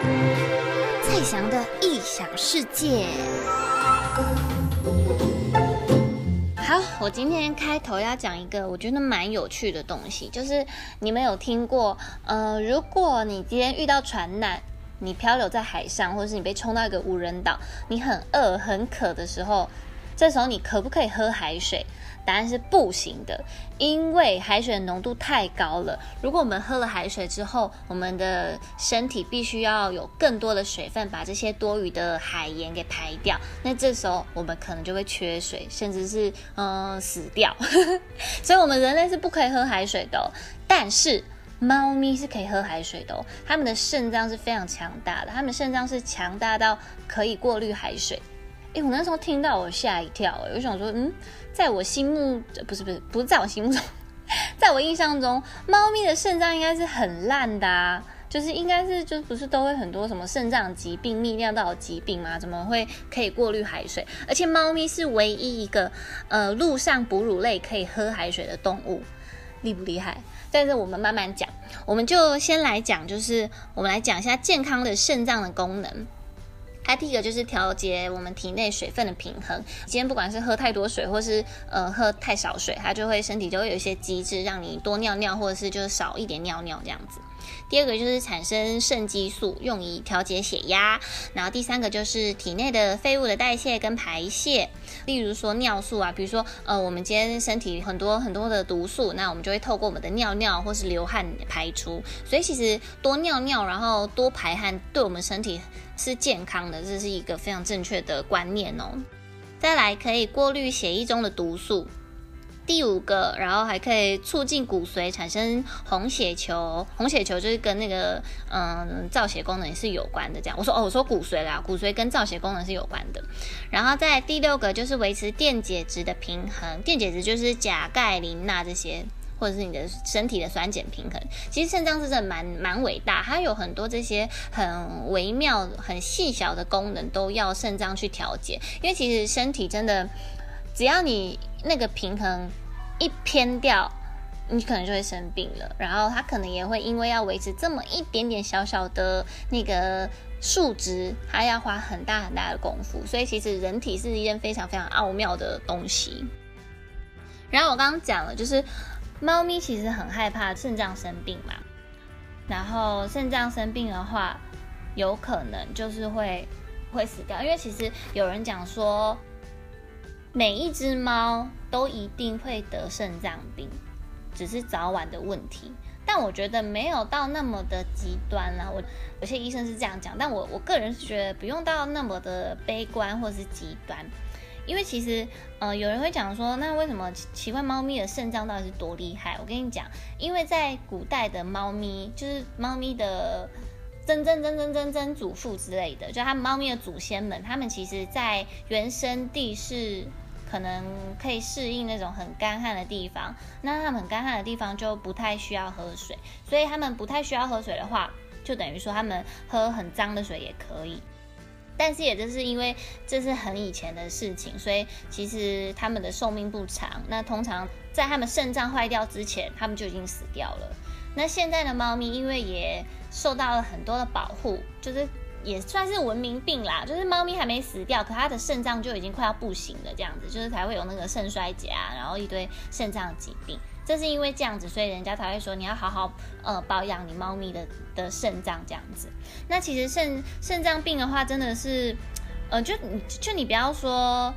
蔡翔的异想世界。好，我今天开头要讲一个我觉得蛮有趣的东西，就是你们有听过，呃，如果你今天遇到船难，你漂流在海上，或者是你被冲到一个无人岛，你很饿很渴的时候，这时候你可不可以喝海水？答案是不行的，因为海水的浓度太高了。如果我们喝了海水之后，我们的身体必须要有更多的水分，把这些多余的海盐给排掉。那这时候我们可能就会缺水，甚至是嗯、死掉。所以，我们人类是不可以喝海水的哦。但是，猫咪是可以喝海水的哦。它们的肾脏是非常强大的，它们肾脏是强大到可以过滤海水。诶，我那时候听到我吓一跳，我就想说，嗯，在我心目不是不是不是在我心目中，在我印象中，猫咪的肾脏应该是很烂的啊，就是应该是就不是都会很多什么肾脏疾病、泌尿道疾病吗？怎么会可以过滤海水？而且猫咪是唯一一个呃陆上哺乳类可以喝海水的动物，厉不厉害？但是我们慢慢讲，我们就先来讲，就是我们来讲一下健康的肾脏的功能。它第一个就是调节我们体内水分的平衡。今天不管是喝太多水，或是呃喝太少水，它就会身体就会有一些机制，让你多尿尿，或者是就是少一点尿尿这样子。第二个就是产生肾激素，用以调节血压。然后第三个就是体内的废物的代谢跟排泄，例如说尿素啊，比如说呃我们今天身体很多很多的毒素，那我们就会透过我们的尿尿或是流汗排出。所以其实多尿尿，然后多排汗，对我们身体是健康的，这是一个非常正确的观念哦。再来可以过滤血液中的毒素。第五个，然后还可以促进骨髓产生红血球，红血球就是跟那个嗯造血功能也是有关的。这样，我说哦，我说骨髓啦，骨髓跟造血功能是有关的。然后在第六个就是维持电解质的平衡，电解质就是钾、钙、磷、钠这些，或者是你的身体的酸碱平衡。其实肾脏是真的蛮蛮伟大，它有很多这些很微妙、很细小的功能都要肾脏去调节。因为其实身体真的，只要你那个平衡。一偏掉，你可能就会生病了。然后它可能也会因为要维持这么一点点小小的那个数值，它要花很大很大的功夫。所以其实人体是一件非常非常奥妙的东西。然后我刚刚讲了，就是猫咪其实很害怕肾脏生病嘛。然后肾脏生病的话，有可能就是会会死掉，因为其实有人讲说。每一只猫都一定会得肾脏病，只是早晚的问题。但我觉得没有到那么的极端啦。我有些医生是这样讲，但我我个人是觉得不用到那么的悲观或是极端。因为其实，呃，有人会讲说，那为什么奇怪猫咪的肾脏到底是多厉害？我跟你讲，因为在古代的猫咪，就是猫咪的。曾曾曾曾曾曾祖父之类的，就他们猫咪的祖先们，他们其实，在原生地是可能可以适应那种很干旱的地方，那他们很干旱的地方就不太需要喝水，所以他们不太需要喝水的话，就等于说他们喝很脏的水也可以。但是也就是因为这是很以前的事情，所以其实他们的寿命不长。那通常在他们肾脏坏掉之前，他们就已经死掉了。那现在的猫咪因为也受到了很多的保护，就是也算是文明病啦。就是猫咪还没死掉，可它的肾脏就已经快要不行了，这样子就是才会有那个肾衰竭啊，然后一堆肾脏疾病。这是因为这样子，所以人家才会说你要好好呃保养你猫咪的的肾脏这样子。那其实肾肾脏病的话，真的是呃就就你不要说，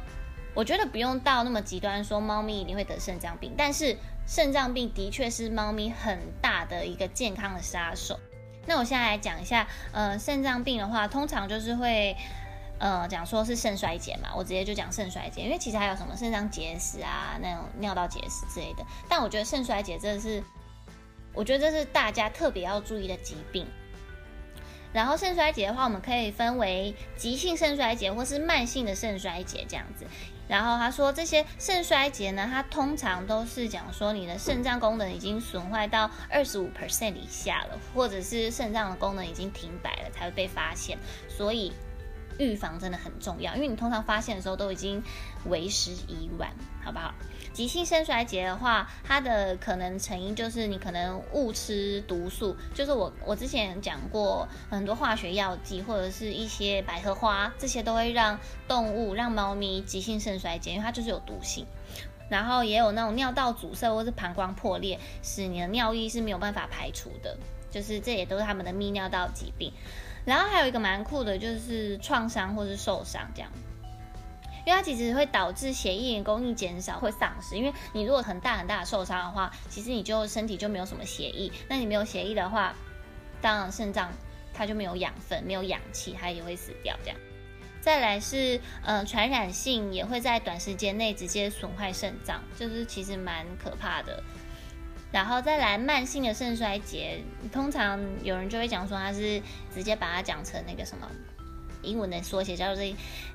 我觉得不用到那么极端，说猫咪一定会得肾脏病，但是。肾脏病的确是猫咪很大的一个健康的杀手。那我现在来讲一下，呃，肾脏病的话，通常就是会，呃，讲说是肾衰竭嘛。我直接就讲肾衰竭，因为其实还有什么肾脏结石啊，那种尿道结石之类的。但我觉得肾衰竭真的是，我觉得这是大家特别要注意的疾病。然后肾衰竭的话，我们可以分为急性肾衰竭或是慢性的肾衰竭这样子。然后他说，这些肾衰竭呢，它通常都是讲说你的肾脏功能已经损坏到二十五 percent 以下了，或者是肾脏的功能已经停摆了才会被发现。所以预防真的很重要，因为你通常发现的时候都已经为时已晚，好不好？急性肾衰竭的话，它的可能成因就是你可能误吃毒素，就是我我之前讲过很多化学药剂或者是一些百合花，这些都会让动物让猫咪急性肾衰竭，因为它就是有毒性。然后也有那种尿道阻塞或是膀胱破裂，使你的尿液是没有办法排除的，就是这也都是他们的泌尿道疾病。然后还有一个蛮酷的，就是创伤或是受伤这样。因为它其实会导致血液供应减少，会丧失。因为你如果很大很大的受伤的话，其实你就身体就没有什么血液。那你没有血液的话，当然肾脏它就没有养分，没有氧气，它也会死掉。这样。再来是呃传染性也会在短时间内直接损坏肾脏，就是其实蛮可怕的。然后再来慢性的肾衰竭，通常有人就会讲说它是直接把它讲成那个什么。英文的缩写叫做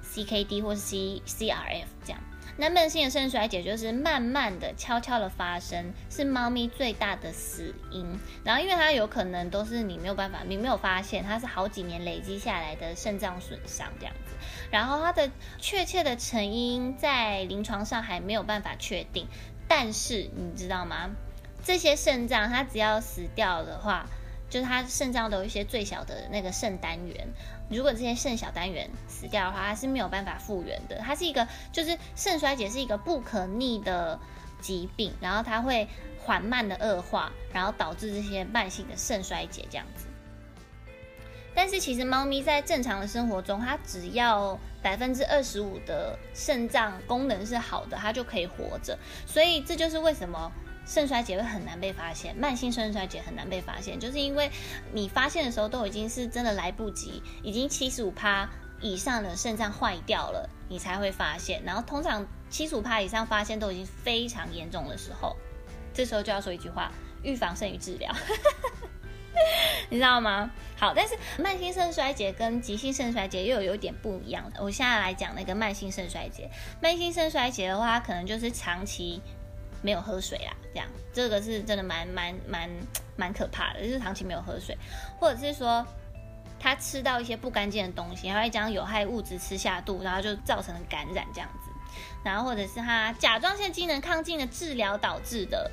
CKD 或是 C CRF 这样。那慢性的肾衰竭就是慢慢的、悄悄的发生，是猫咪最大的死因。然后因为它有可能都是你没有办法，你没有发现，它是好几年累积下来的肾脏损伤这样子。然后它的确切的成因在临床上还没有办法确定。但是你知道吗？这些肾脏它只要死掉的话，就是它肾脏都有一些最小的那个肾单元。如果这些肾小单元死掉的话，它是没有办法复原的。它是一个，就是肾衰竭是一个不可逆的疾病，然后它会缓慢的恶化，然后导致这些慢性的肾衰竭这样子。但是其实猫咪在正常的生活中，它只要百分之二十五的肾脏功能是好的，它就可以活着。所以这就是为什么。肾衰竭会很难被发现，慢性肾衰竭很难被发现，就是因为你发现的时候都已经是真的来不及，已经七十五趴以上的肾脏坏掉了，你才会发现。然后通常七十五趴以上发现都已经非常严重的时候，这时候就要说一句话：预防胜于治疗，你知道吗？好，但是慢性肾衰竭跟急性肾衰竭又有有点不一样。我现在来讲那个慢性肾衰竭，慢性肾衰竭的话，可能就是长期。没有喝水啦，这样这个是真的蛮蛮蛮蛮可怕的，就是长期没有喝水，或者是说他吃到一些不干净的东西，然后会将有害物质吃下肚，然后就造成了感染这样子，然后或者是他甲状腺机能亢进的治疗导致的，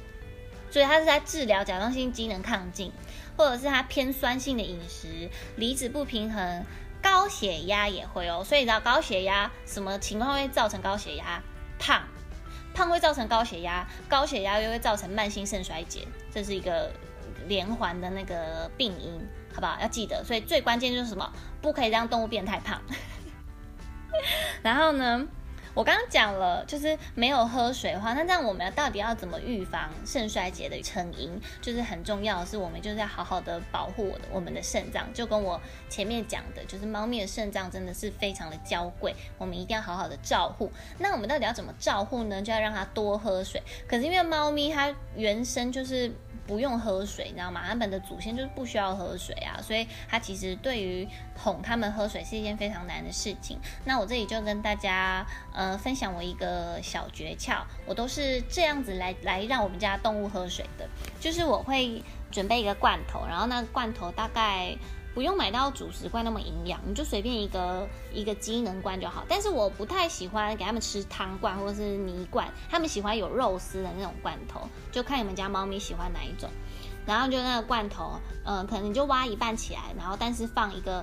所以他是在治疗甲状腺机能亢进，或者是他偏酸性的饮食、离子不平衡、高血压也会哦，所以你知道高血压什么情况会造成高血压？胖。胖会造成高血压，高血压又会造成慢性肾衰竭，这是一个连环的那个病因，好不好？要记得，所以最关键就是什么？不可以让动物变太胖。然后呢？我刚刚讲了，就是没有喝水的话，那这样我们到底要怎么预防肾衰竭的成因？就是很重要的是，我们就是要好好的保护我的我们的肾脏。就跟我前面讲的，就是猫咪的肾脏真的是非常的娇贵，我们一定要好好的照护。那我们到底要怎么照护呢？就要让它多喝水。可是因为猫咪它原生就是。不用喝水，你知道吗？他们的祖先就是不需要喝水啊，所以它其实对于哄他们喝水是一件非常难的事情。那我这里就跟大家呃呃分享我一个小诀窍，我都是这样子来来让我们家动物喝水的，就是我会准备一个罐头，然后那个罐头大概。不用买到主食罐那么营养，你就随便一个 一个机能罐就好。但是我不太喜欢给他们吃汤罐或者是泥罐，他们喜欢有肉丝的那种罐头，就看你们家猫咪喜欢哪一种。然后就那个罐头，嗯、可能你就挖一半起来，然后但是放一个，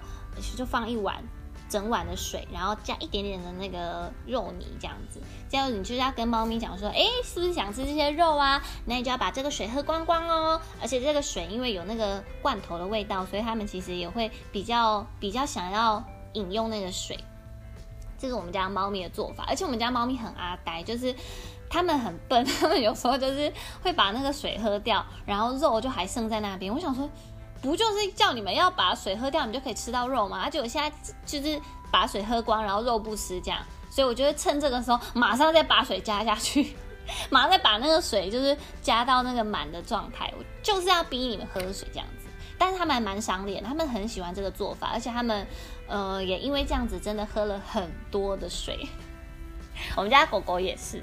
就放一碗。整碗的水，然后加一点点的那个肉泥，这样子，这样你就要跟猫咪讲说，哎，是不是想吃这些肉啊？那你就要把这个水喝光光哦。而且这个水因为有那个罐头的味道，所以它们其实也会比较比较想要饮用那个水。这是我们家猫咪的做法，而且我们家猫咪很阿呆，就是他们很笨，他们有时候就是会把那个水喝掉，然后肉就还剩在那边。我想说。不就是叫你们要把水喝掉，你就可以吃到肉吗？就我现在就是把水喝光，然后肉不吃这样，所以我就会趁这个时候马上再把水加下去，马上再把那个水就是加到那个满的状态，我就是要逼你们喝水这样子。但是他们还蛮赏脸，他们很喜欢这个做法，而且他们呃也因为这样子真的喝了很多的水。我们家狗狗也是，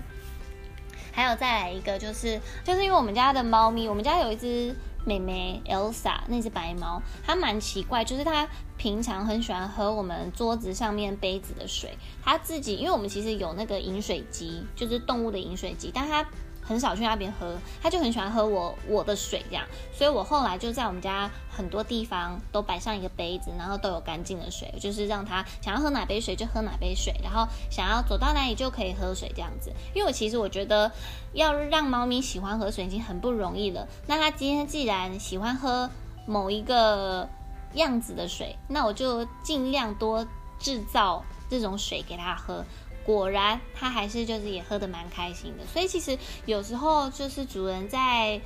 还有再来一个就是就是因为我们家的猫咪，我们家有一只。妹妹 Elsa 那只白猫，它蛮奇怪，就是它平常很喜欢喝我们桌子上面杯子的水，它自己因为我们其实有那个饮水机，就是动物的饮水机，但它。很少去那边喝，他就很喜欢喝我我的水这样，所以我后来就在我们家很多地方都摆上一个杯子，然后都有干净的水，就是让他想要喝哪杯水就喝哪杯水，然后想要走到哪里就可以喝水这样子。因为我其实我觉得要让猫咪喜欢喝水已经很不容易了，那他今天既然喜欢喝某一个样子的水，那我就尽量多制造这种水给他喝。果然，它还是就是也喝得蛮开心的。所以其实有时候就是主人在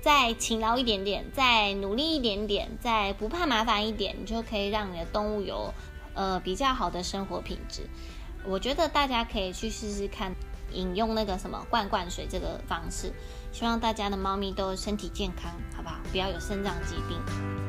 再勤劳一点点，再努力一点点，再不怕麻烦一点，你就可以让你的动物有呃比较好的生活品质。我觉得大家可以去试试看饮用那个什么罐罐水这个方式，希望大家的猫咪都身体健康，好不好？不要有肾脏疾病。